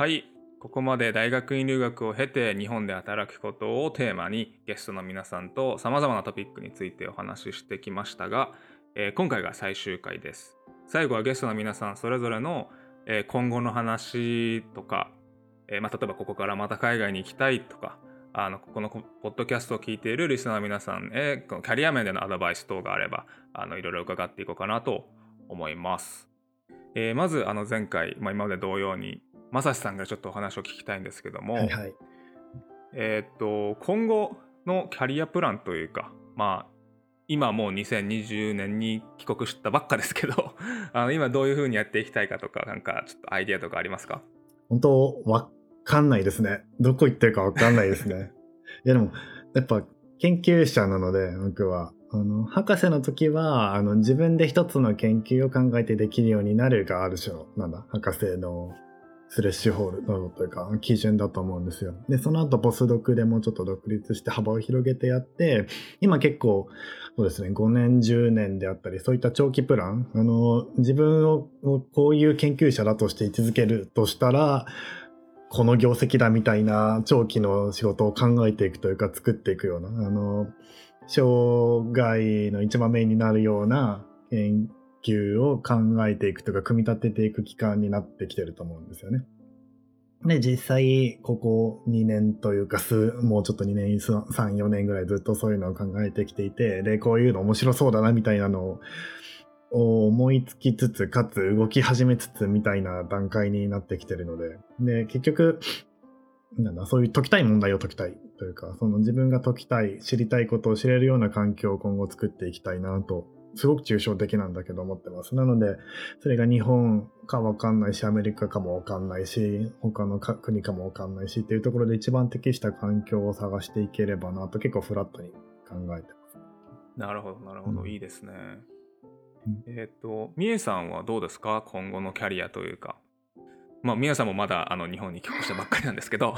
はいここまで大学院留学を経て日本で働くことをテーマにゲストの皆さんとさまざまなトピックについてお話ししてきましたが、えー、今回が最終回です最後はゲストの皆さんそれぞれの、えー、今後の話とか、えー、まあ、例えばここからまた海外に行きたいとかあのここのポッドキャストを聞いているリスナーの皆さんへこのキャリア面でのアドバイス等があればあのいろいろ伺っていこうかなと思います。え、まずあの前回、まあ、今まで同様にまさしさんがちょっとお話を聞きたいんですけども、はいはい、えっと今後のキャリアプランというかまあ今もう2020年に帰国したばっかですけど あの今どういうふうにやっていきたいかとかなんかちょっとアイディアとかありますか？本当わかんないですね。どこ行ってるかわかんないですね。いやでもやっぱ研究者なので僕はあの博士の時はあの自分で一つの研究を考えてできるようになるがある種のなんだ博士のスレッシュホールというか基準だと思うんですよ。で、その後ポスドクでもちょっと独立して幅を広げてやって、今結構そうですね、5年、10年であったり、そういった長期プラン、あの、自分をこういう研究者だとして位置づけるとしたら、この業績だみたいな長期の仕事を考えていくというか作っていくような、あの、生涯の一番メインになるような研究を考えていくとか、組み立てていく期間になってきてると思うんですよね。で、実際、ここ2年というか、もうちょっと2年、3、4年ぐらいずっとそういうのを考えてきていて、で、こういうの面白そうだなみたいなのを思いつきつつ、かつ動き始めつつみたいな段階になってきてるので、で、結局、なんだ、そういう解きたい問題を解きたいというか、その自分が解きたい、知りたいことを知れるような環境を今後作っていきたいなと、すごく抽象的なんだけど思ってます。なので、それが日本かわかんないし、アメリカかもわかんないし、他の国かもわかんないしっていうところで一番適した環境を探していければなと結構フラットに考えてます。なるほど、なるほど、うん、いいですね。えっ、ー、と、みえさんはどうですか？今後のキャリアというか。まあ、皆さんもまだあの日本に帰国したばっかりなんですけど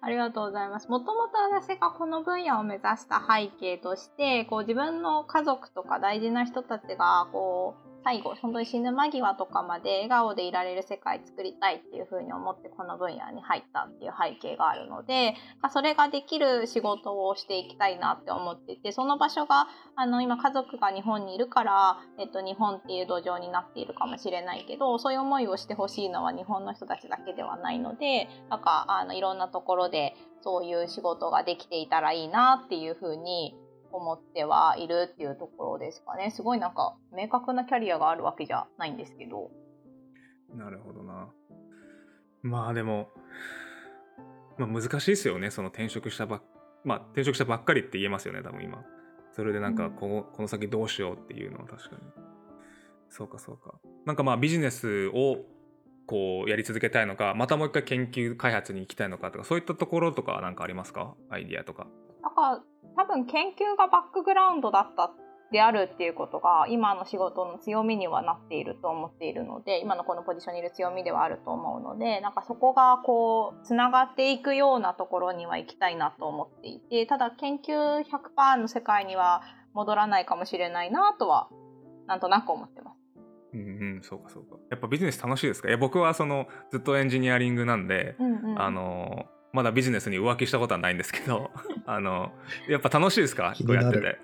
ありがとうございます。もともと私がこの分野を目指した背景として、こう自分の家族とか大事な人たちが、こう、最後、本当に死ぬ間際とかまで笑顔でいられる世界作りたいっていうふうに思ってこの分野に入ったっていう背景があるので、それができる仕事をしていきたいなって思ってて、その場所が、あの、今家族が日本にいるから、えっと、日本っていう土壌になっているかもしれないけど、そういう思いをしてほしいのは日本の人たちだけではないので、なんか、あの、いろんなところでそういう仕事ができていたらいいなっていうふうに思ってはいるっていうところですかね。すごいなんか明確なキャリアがあるわけじゃないんですけど。なるほどな。まあでも、まあ、難しいですよね。その転職したばっまあ転職したばっかりって言えますよね、多分今。それでなんかこの、うん、この先どうしようっていうのは確かに。そうかそうか。なんかまあビジネスをこうやり続けたいのか、またもう一回研究開発に行きたいのかとか、そういったところとか何かありますか？アイディアとか。なんか多分研究がバックグラウンドだったであるっていうことが今の仕事の強みにはなっていると思っているので今のこのポジションにいる強みではあると思うのでなんかそこがこうつながっていくようなところには行きたいなと思っていてただ研究100%の世界には戻らないかもしれないなとはなんとなく思ってます。うんうん、そうかそうか。やっぱビジネス楽しいですか？いや僕はそのずっとエンジニアリングなんで、うんうん、あのまだビジネスに浮気したことはないんですけど あのやっぱ楽しいですか？こうやってて。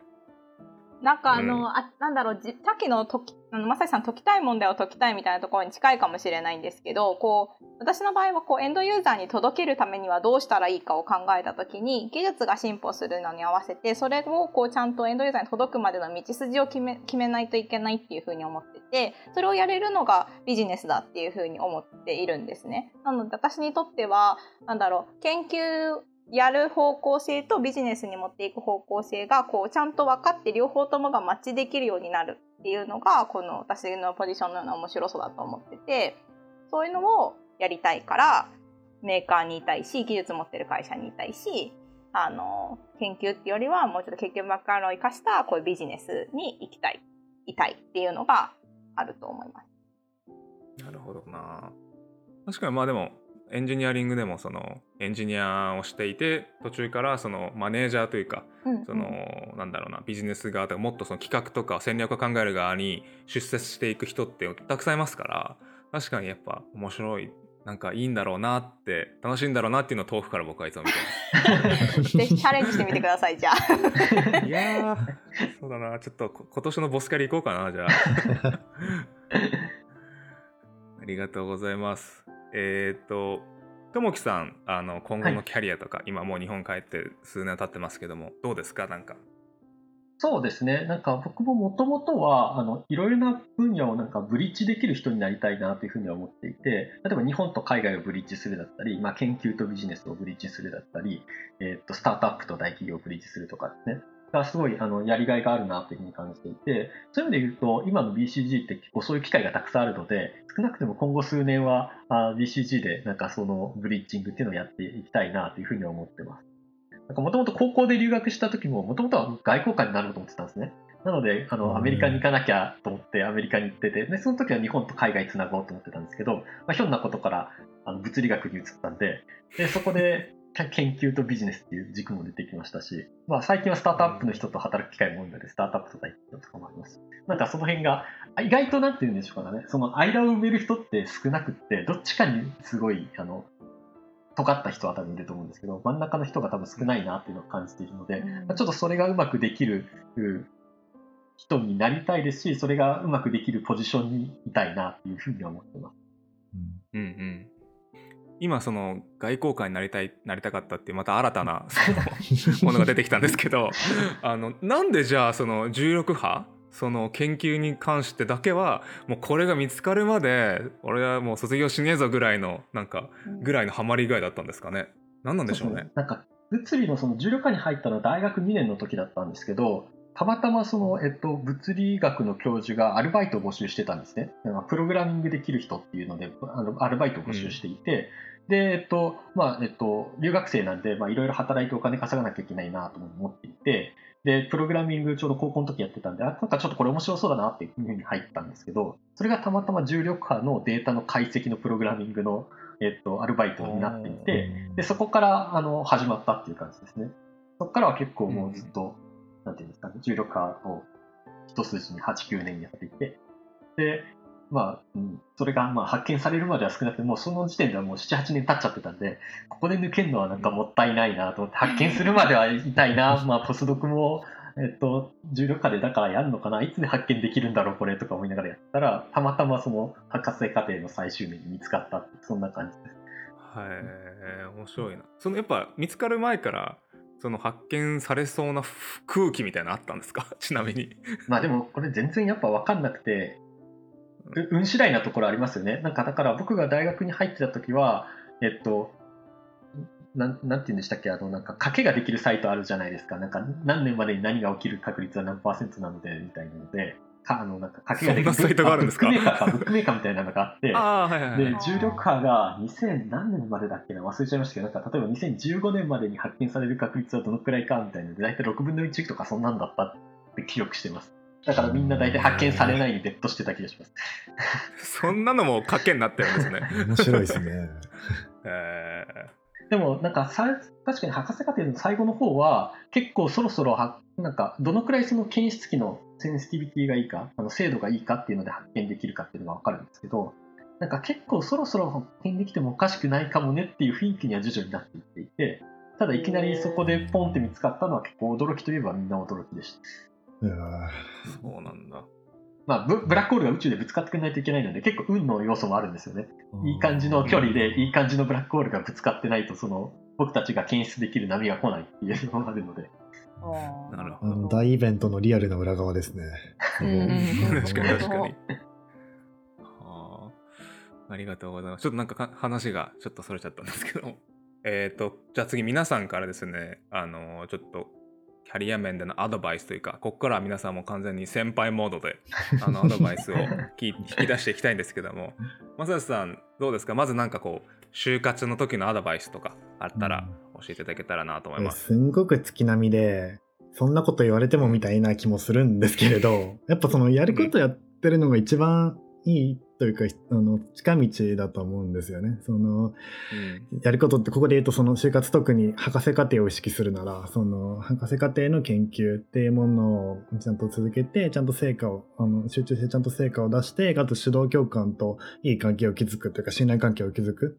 なんかあの、うん、あなんだろうさっきのときあのまさしさん解きたい問題を解きたいみたいなところに近いかもしれないんですけどこう私の場合はこうエンドユーザーに届けるためにはどうしたらいいかを考えた時に技術が進歩するのに合わせてそれをこうちゃんとエンドユーザーに届くまでの道筋を決め決めないといけないっていうふうに思っててそれをやれるのがビジネスだっていうふうに思っているんですね。なので私にとってはなんだろう研究やる方向性とビジネスに持っていく方向性がこうちゃんと分かって両方ともがマッチできるようになるっていうのがこの私のポジションのような面白さだと思っててそういうのをやりたいからメーカーにいたいし技術持ってる会社にいたいしあの研究っていうよりはもうちょっと研究バックグラウンドを生かしたこういうビジネスに行きたいいたいっていうのがあると思います。なるほどな。確かにまあでもエンジニアリングでもそのエンジニアをしていて途中からそのマネージャーというか、うん、そのなんだろうなビジネス側とかもっとその企画とか戦略を考える側に出世していく人ってたくさんいますから確かにやっぱ面白いなんかいいんだろうなって楽しいんだろうなっていうのを遠くから僕はいつも見てま ぜひチャレンジしてみてくださいじゃあ。すいやーそうだな。ちょっとこ今年のボスキャリ行こうかなじゃあ。ありがとうございますえっ、とともきさんあの今後のキャリアとか、今もう日本帰って数年経ってますけどもどうですか？なんかそうですね。なんか僕ももともとは、あの、いろいろな分野をなんかブリッジできる人になりたいなというふうには思っていて、例えば日本と海外をブリッジするだったり、まあ、研究とビジネスをブリッジするだったり、えっと、スタートアップと大企業をブリッジするとかですね。がすごいあのやりがいがあるなというふうに感じていて、そういう意味で言うと、今の BCG って結構そういう機会がたくさんあるので、少なくても今後数年はあ BCG でなんかそのブリッジングっていうのをやっていきたいなというふうに思ってます。なんかもともと高校で留学した時も、もともとは外交官になろうと思ってたんですね。なので、あの、アメリカに行かなきゃと思ってアメリカに行ってて、で、その時は日本と海外つなごうと思ってたんですけど、まあ、ひょんなことからあの物理学に移ったんで、で、そこで研究とビジネスっていう軸も出てきましたし、まあ最近はスタートアップの人と働く機会も多いので、スタートアップと大企業とかもあります。なんかその辺が、意外となんて言うんでしょうかね、その間を埋める人って少なくって、どっちかにすごい、あの、尖った人は多分いると思うんですけど、真ん中の人が多分少ないなっていうのを感じているので、まあ、ちょっとそれがうまくできる人になりたいですし、それがうまくできるポジションにいたいなっていうふうに思ってます。うんうん今その外交官になりたいなりたかったってまた新たな そのものが出てきたんですけどあのなんでじゃあその重力波その研究に関してだけはもうこれが見つかるまで俺はもう卒業しねえぞぐらいのなんかぐらいのハマり具合だったんですかね。何なんでしょうね。なんか物理のその重力科に入ったのは大学2年の時だったんですけどたまたまその、えっと、物理学の教授がアルバイトを募集してたんですね。プログラミングできる人っていうので、あのアルバイトを募集していて、うん、で、えっと、まあ、えっと、留学生なんで、まあ、いろいろ働いてお金稼がなきゃいけないなと思っていて、で、プログラミングちょうど高校の時やってたんで、あ、なんかちょっとこれ面白そうだなっていうふうに入ったんですけど、それがたまたま重力波のデータの解析のプログラミングの、えっと、アルバイトになっていて、で、そこからあの始まったっていう感じですね。そこからは結構もうずっと、うんなんていうんですかね、重力化を一筋に8、9年やっていて、で、まあ、うん、それがまあ発見されるまでは少なくても、その時点ではもう7、8年経っちゃってたんで、ここで抜けるのはなんかもったいないなと思って、発見するまではいたいな、まあ、ポスドクも、えっと、重力化でだからやるのかな、いつで発見できるんだろう、これとか思いながらやったら、たまたまその博士課程の最終年に見つかったそんな感じです。はい、面白いな。そのやっぱ見つかる前からその発見されそうな空気みたいなのあったんですか？ちなみに。まあでもこれ全然やっぱ分かんなくて運次第なところありますよね。なんかだから僕が大学に入ってた時はえっとなんなんて言うんでしたっけ？あのなんか賭けができるサイトあるじゃないですか。なんか何年までに何が起きる確率は何パーセントなのでみたいなので。かあのなんか書きができるサイトがあるんですか？ブックメーカーかブックメーカーみたいなのがあってはいはいはい、で重力波が2000何年までだっけな？忘れちゃいましたけどなんか例えば2015年までに発見される確率はどのくらいかみたいなので大体6分の1とかそんなんだったって記憶してます。だからみんな大体発見されないにベッドしてた気がします。そんなのも賭けになってるんですね。面白いですね。えー、でもなんかさ確かに博士課程の最後の方は結構そろそろはなんかどのくらいその検出器のセンシティビティがいいか、あの精度がいいかっていうので発見できるかっていうのがわかるんですけど、なんか結構そろそろ発見できてもおかしくないかもねっていう雰囲気には徐々になっていっていて、ただいきなりそこでポンって見つかったのは結構驚きといえばみんな驚きでした。いやそうなんだ。まあブ、ブラックホールが宇宙でぶつかってくれないといけないので結構運の要素もあるんですよね。いい感じの距離でいい感じのブラックホールがぶつかってないとその僕たちが検出できる波が来ないっていうのがあるので。なるほど。大イベントのリアルな裏側ですね。確かに確かに。はあ、ありがとうございます。ちょっとなんか話がちょっとそれちゃったんですけど。えっ、と、じゃあ次皆さんからですね、あのちょっとキャリア面でのアドバイスというか、ここからは皆さんも完全に先輩モードで、あの、アドバイスを引き出していきたいんですけども、正義さん、どうですか？まずなんかこう、就活の時のアドバイスとかあったら教えていただけたらなと思います。すんごく月並みで、そんなこと言われてもみたいな気もするんですけれど、やっぱそのやることやってるのが一番いいというかあの近道だと思うんですよね。そのうんやることってここで言うとその就活特に博士課程を意識するならその博士課程の研究っていうものをちゃんと続けてちゃんと成果をあの集中してちゃんと成果を出してあと指導教官といい関係を築くというか信頼関係を築く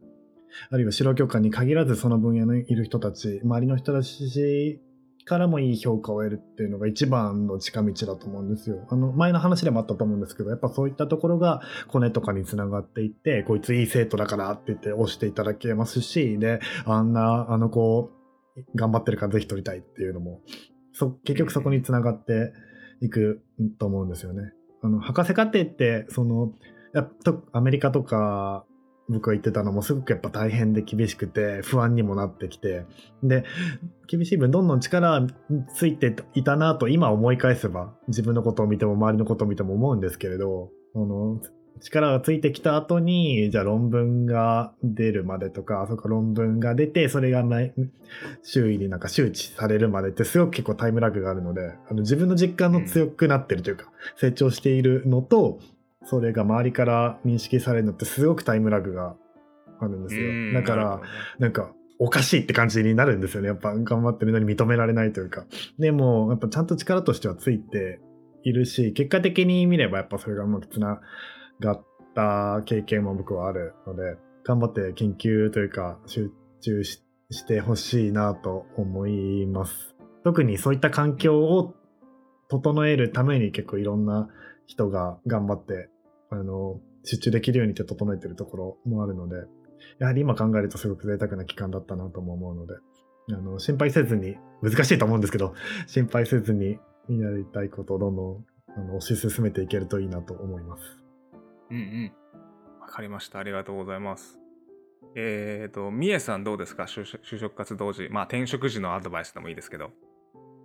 あるいは指導教官に限らずその分野にいる人たち周りの人たちからもいい評価を得るっていうのが一番の近道だと思うんですよ。あの前の話でもあったと思うんですけどやっぱそういったところがコネとかにつながっていってこいついい生徒だからって言って押していただけますしであんなあの子頑張ってるからぜひ取りたいっていうのもそ結局そこにつながっていくと思うんですよね。あの博士課程ってそのやっとアメリカとか僕が言ってたのもすごくやっぱ大変で厳しくて不安にもなってきて。で厳しい分どんどん力ついていたなと今思い返せば自分のことを見ても周りのことを見ても思うんですけれどあの力がついてきた後にじゃあ論文が出るまでとかそこ論文が出てそれが周囲になんか周知されるまでってすごく結構タイムラグがあるのであの自分の実感の強くなってるというか、成長しているのとそれが周りから認識されるのってすごくタイムラグがあるんですうん。よだからなんかおかしいって感じになるんですよ。ねやっぱ頑張ってるのに認められないというか。でもやっぱちゃんと力としてはついているし結果的に見ればやっぱそれがうまくつながった経験も僕はあるので頑張って研究というか集中ししてほしいなと思います。特にそういった環境を整えるために結構いろんな人が頑張ってあの集中できるようにって整えてるところもあるのでやはり今考えるとすごく贅沢な期間だったなとも思うのであの心配せずに難しいと思うんですけど心配せずにやりたいことをどんどんあの推し進めていけるといいなと思います。うんうん。わかりました。ありがとうございます。えっ、と、みえさんどうですか？就職活動時。まあ、転職時のアドバイスでもいいですけど。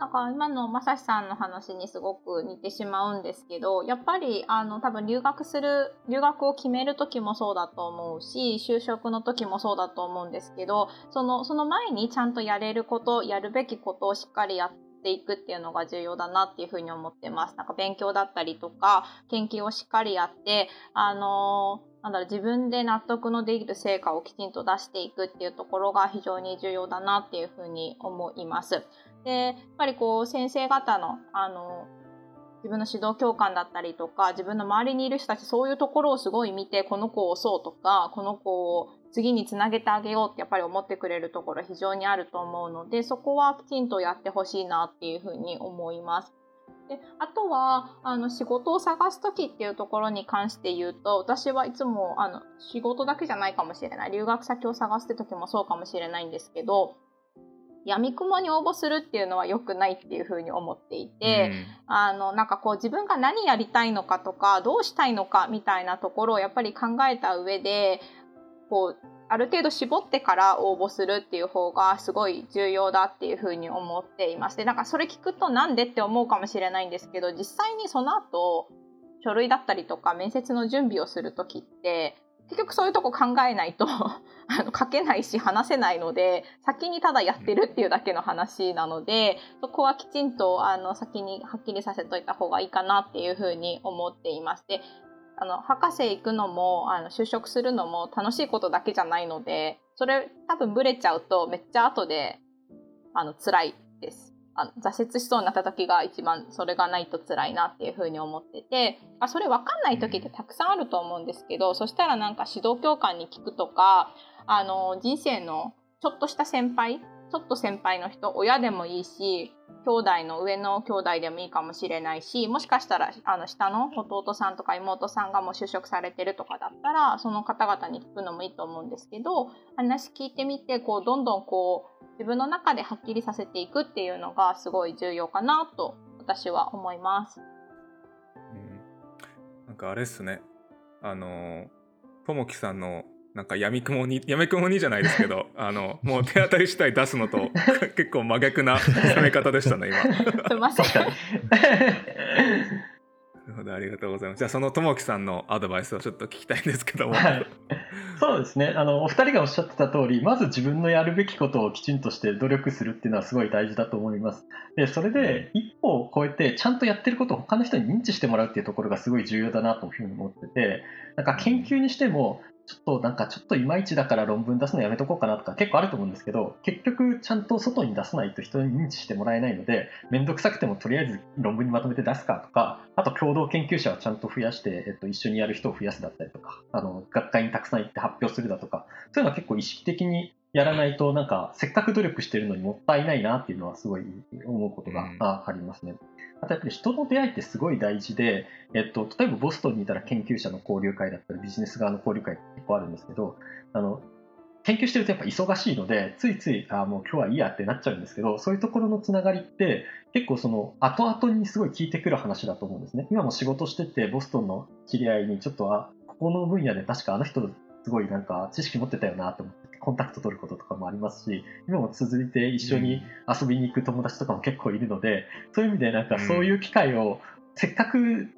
なんか今のまさしさんの話にすごく似てしまうんですけどやっぱりあの多分留学する留学を決める時もそうだと思うし就職の時もそうだと思うんですけどそのその前にちゃんとやれることやるべきことをしっかりやっていくっていうのが重要だなっていうふうに思ってます。なんか勉強だったりとか研究をしっかりやってあのなんだろう自分で納得のできる成果をきちんと出していくっていうところが非常に重要だなっていうふうに思います。でやっぱりこう先生方のあの自分の指導教官だったりとか自分の周りにいる人たちそういうところをすごい見てこの子を押そうとかこの子を次につなげてあげようってやっぱり思ってくれるところ非常にあると思うのでそこはきちんとやってほしいなっていうふうに思います。であとはあの仕事を探す時っていうところに関して言うと私はいつもあの仕事だけじゃないかもしれない留学先を探すって時もそうかもしれないんですけど闇雲に応募するっていうのは良くないっていうふうに思っていて、あのなんかこう自分が何やりたいのかとかどうしたいのかみたいなところをやっぱり考えた上でこうある程度絞ってから応募するっていう方がすごい重要だっていうふうに思っています。でなんかそれ聞くとなんでって思うかもしれないんですけど実際にその後書類だったりとか面接の準備をする時って結局そういうとこ考えないと あの書けないし話せないので先にただやってるっていうだけの話なのでそこはきちんとあの先にはっきりさせといた方がいいかなっていうふうに思っています。であの博士行くのもあの就職するのも楽しいことだけじゃないのでそれ多分ブレちゃうとめっちゃ後であの辛いです。あの挫折しそうになった時が一番それがないと辛いなっていうふうに思っててあそれ分かんない時ってたくさんあると思うんですけどそしたらなんか指導教官に聞くとかあの人生のちょっとした先輩ちょっと先輩の人親でもいいし兄弟の上の兄弟でもいいかもしれないしもしかしたらあの下の弟さんとか妹さんがもう就職されてるとかだったらその方々に聞くのもいいと思うんですけど話聞いてみてこうどんどんこう自分の中ではっきりさせていくっていうのがすごい重要かなと私は思います。うん、なんかあれっすねあのともきさんのなんか闇雲に闇雲にじゃないですけど あのもう手当たり次第出すのと 結構真逆な攻め方でしたね今。ません確かに。なるほどありがとうございます。じゃあそのともきさんのアドバイスをちょっと聞きたいんですけども。はいそうですねあのお二人がおっしゃってた通りまず自分のやるべきことをきちんとして努力するっていうのはすごい大事だと思いますでそれで一歩を超えてちゃんとやってることを他の人に認知してもらうっていうところがすごい重要だなというふうに思っててなんか研究にしてもちょっとなんかちょっといまいちだから論文出すのやめとこうかなとか結構あると思うんですけど結局ちゃんと外に出さないと人に認知してもらえないので面倒くさくてもとりあえず論文にまとめて出すかとかあと共同研究者をちゃんと増やして、えっと、一緒にやる人を増やすだったりとかあの学会にたくさん行って発表するだとかそういうのは結構意識的にやらないとなんかせっかく努力してるのにもったいないなっていうのはすごい思うことがありますね。あとやっぱり人の出会いってすごい大事で、えっと、例えばボストンにいたら研究者の交流会だったりビジネス側の交流会結構あるんですけどあの研究してるとやっぱ忙しいのでついついあもう今日はいいやってなっちゃうんですけどそういうところのつながりって結構その後々にすごい聞いてくる話だと思うんですね今も仕事しててボストンの知り合いにちょっとあここの分野で確かあの人すごいなんか知識持ってたよなと思ってコンタクト取ることとかもありますし、今も続いて一緒に遊びに行く友達とかも結構いるので、そういう意味でなんかそういう機会を、せっかく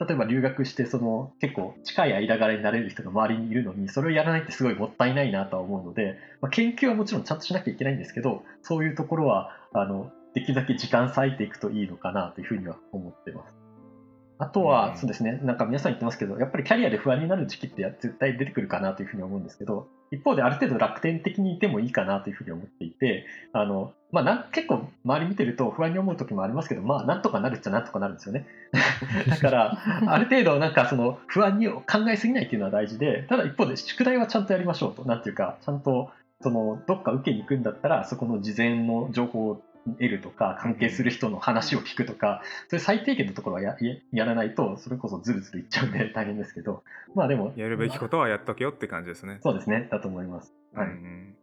例えば留学してその結構近い間柄になれる人が周りにいるのにそれをやらないってすごいもったいないなとは思うので、まあ、研究はもちろんちゃんとしなきゃいけないんですけどそういうところはあのできるだけ時間割いていくといいのかなというふうには思ってます。あとは、そうですね、なんか皆さん言ってますけど、やっぱりキャリアで不安になる時期って絶対出てくるかなというふうに思うんですけど、一方である程度楽天的にいてもいいかなというふうに思っていて、あの、まあな、結構周り見てると不安に思う時もありますけど、まあなんとかなるっちゃなんとかなるんですよね。だから、ある程度なんかその不安に考えすぎないっていうのは大事で、ただ一方で宿題はちゃんとやりましょうと。なんていうか、ちゃんとそのどっか受けに行くんだったら、そこの事前の情報を得るとか関係する人の話を聞くとかそういう最低限のところはややらないとそれこそずるずるいっちゃうんで大変ですけど。まあでもやるべきことはやっとけよって感じですね。そうですね。だと思います、はい、うん、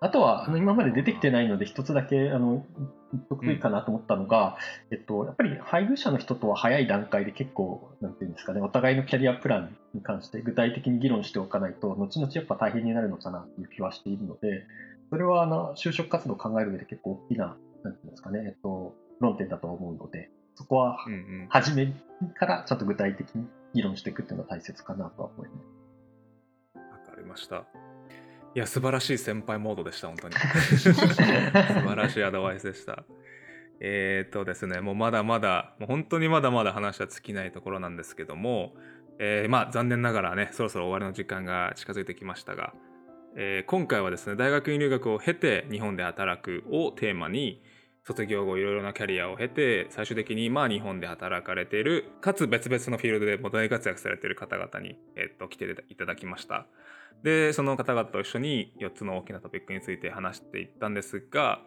あとはあの今まで出てきてないので一つだけあの言っとくといいかなと思ったのが、うん、えっと、やっぱり配偶者の人とは早い段階で結構なんていうんですかねお互いのキャリアプランに関して具体的に議論しておかないと後々やっぱ大変になるのかなという気はしているのでそれはあの就職活動を考える上で結構大きななんていうんですかね、えっと、論点だと思うので、そこは初めからちゃんと具体的に議論していくっていうのが大切かなとは思います。わかりました。いや、素晴らしい先輩モードでした、本当に。素晴らしいアドバイスでした。えー、っとですね、もうまだまだ、もう本当にまだまだ話は尽きないところなんですけども、えー、まあ残念ながらね、そろそろ終わりの時間が近づいてきましたが、えー、今回はですね、大学院留学を経て日本で働くをテーマに、卒業後いろいろなキャリアを経て最終的にまあ日本で働かれているかつ別々のフィールドでも大活躍されている方々に、えっと来ていただきました。でその方々と一緒に4つの大きなトピックについて話していったんですが、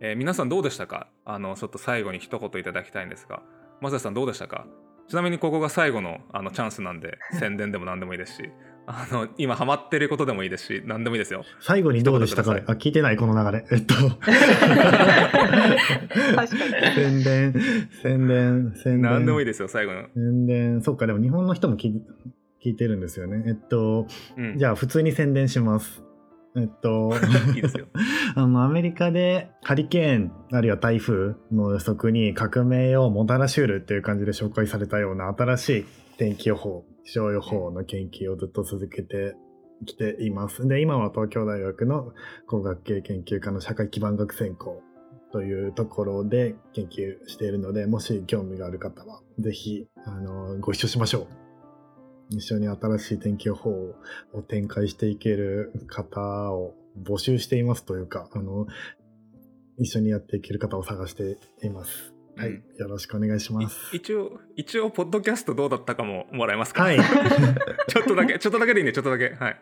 えー、皆さんどうでしたか？あのちょっと最後に一言いただきたいんですがマサさんどうでしたか？ちなみにここが最後のあのチャンスなんで宣伝でも何でもいいですし。あの今ハマってることでもいいですし何でもいいですよ。最後にどうでしたか？あ聞いてないこの流れ。えっと。宣伝宣伝宣伝。何でもいいですよ最後の。宣伝。そっかでも日本の人も聞聞いてるんですよね。えっと、うん、じゃあ普通に宣伝します。えっと、いいですよ。あのアメリカでハリケーンあるいは台風の予測に革命をもたらしうるっていう感じで紹介されたような新しい天気予報気象予報の研究をずっと続けてきています。で、今は東京大学の工学系研究科の社会基盤学専攻というところで研究しているので、もし興味がある方は、ぜひ、あの、ご一緒しましょう。一緒に新しい天気予報を展開していける方を募集していますというか、あの、一緒にやっていける方を探しています。はい、よろしくお願いします。一応、一応、ポッドキャストどうだったかももらえますか？はい。ちょっとだけ、ちょっとだけでいいんで、ちょっとだけ。はい。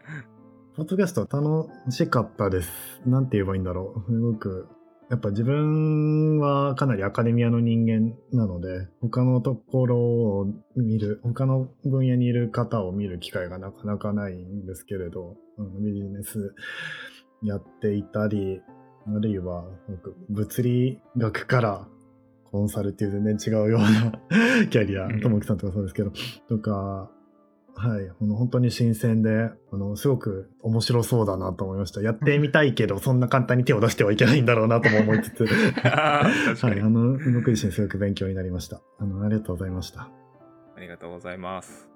ポッドキャスト楽しかったです。なんて言えばいいんだろう。すごく、やっぱ自分はかなりアカデミアの人間なので、他のところを見る、他の分野にいる方を見る機会がなかなかないんですけれど、ビジネスやっていたり、あるいは物理学からコンサルっていう全然違うような キャリア、ともきさんとかそうですけど、とか、はい、本当に新鮮で、あの、すごく面白そうだなと思いました。やってみたいけど、そんな簡単に手を出してはいけないんだろうなとも思いつつ、はい、あの、僕自身すごく勉強になりました。あの、ありがとうございました。ありがとうございます。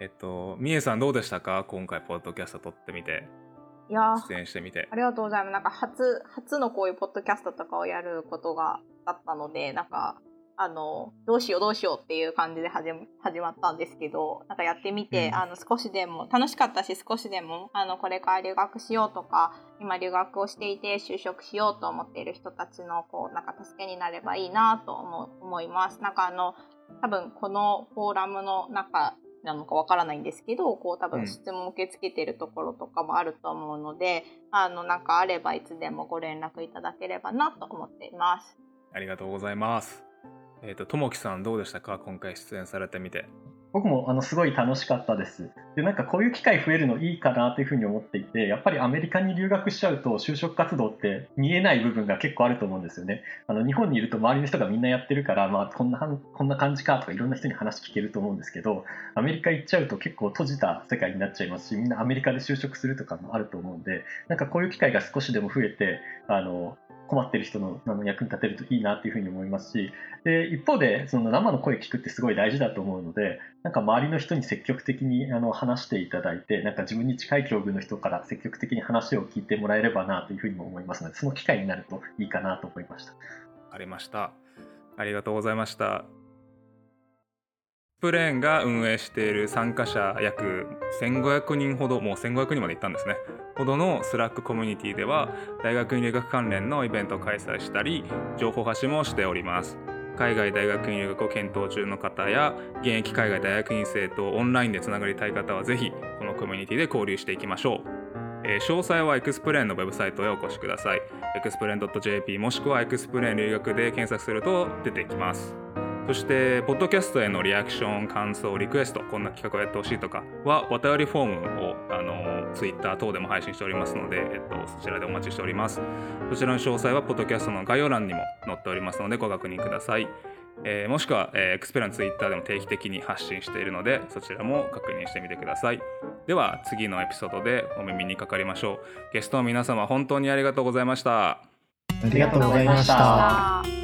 えっとみえさんどうでしたか？今回ポッドキャスト撮ってみて。いや出演してみて。ありがとうございます。なんか初、初のこういうポッドキャストとかをやることがあったので、なんか、あの、どうしようどうしようっていう感じで始始まったんですけど、なんかやってみて、うんあの、少しでも、楽しかったし、少しでも、あの、これから留学しようとか、今留学をしていて就職しようと思っている人たちの、こう、なんか助けになればいいなと思う思います。なんかあの、多分このフォーラムの中なのかわからないんですけど、こう多うん分質問受け付けてるところとかもあると思うので、あのなんかあればいつでもご連絡いただければなと思っています。ありがとうございますえっとともきさんどうでしたか？今回出演されてみて僕もあのすごい楽しかったです。で、なんかこういう機会増えるのいいかなというふうに思っていて、やっぱりアメリカに留学しちゃうと就職活動って見えない部分が結構あると思うんですよね。あの日本にいると周りの人がみんなやってるから、まあこんなはんこんな感じかとかいろんな人に話聞けると思うんですけど、アメリカ行っちゃうと結構閉じた世界になっちゃいますし、みんなアメリカで就職するとかもあると思うんで、なんかこういう機会が少しでも増えて、あの困ってる人のあの役に立てるといいなっていうふうに思いますし、で一方でその生の声聞くってすごい大事だと思うのでなんか周りの人に積極的にあの話していただいてなんか自分に近い境遇の人から積極的に話を聞いてもらえればなというふうにも思いますのでその機会になるといいかなと思いました。ありました。ありがとうございました。プレーンが運営している参加者約1500人ほどもう1500人まで行ったんですねほどの Slack コミュニティでは大学院留学関連のイベントを開催したり情報発信もしております海外大学院留学を検討中の方や現役海外大学院生とオンラインでつながりたい方はぜひこのコミュニティで交流していきましょうえ詳細はエクスプレーンのウェブサイトへお越しください。エクスプレーン .jp もしくはエクスプレーン留学で検索すると出てきます。そして、ポッドキャストへのリアクション、感想、リクエスト、こんな企画をやってほしいとかは、お便りフォームを、あの、Twitter 等でも配信しておりますので、えっと、そちらでお待ちしております。そちらの詳細は、ポッドキャストの概要欄にも載っておりますので、ご確認ください。えーもしくは、えーエクスペラのツイッターでも定期的に発信しているので、そちらも確認してみてください。では、次のエピソードでお耳にかかりましょう。ゲストの皆様、本当にありがとうございました。ありがとうございました。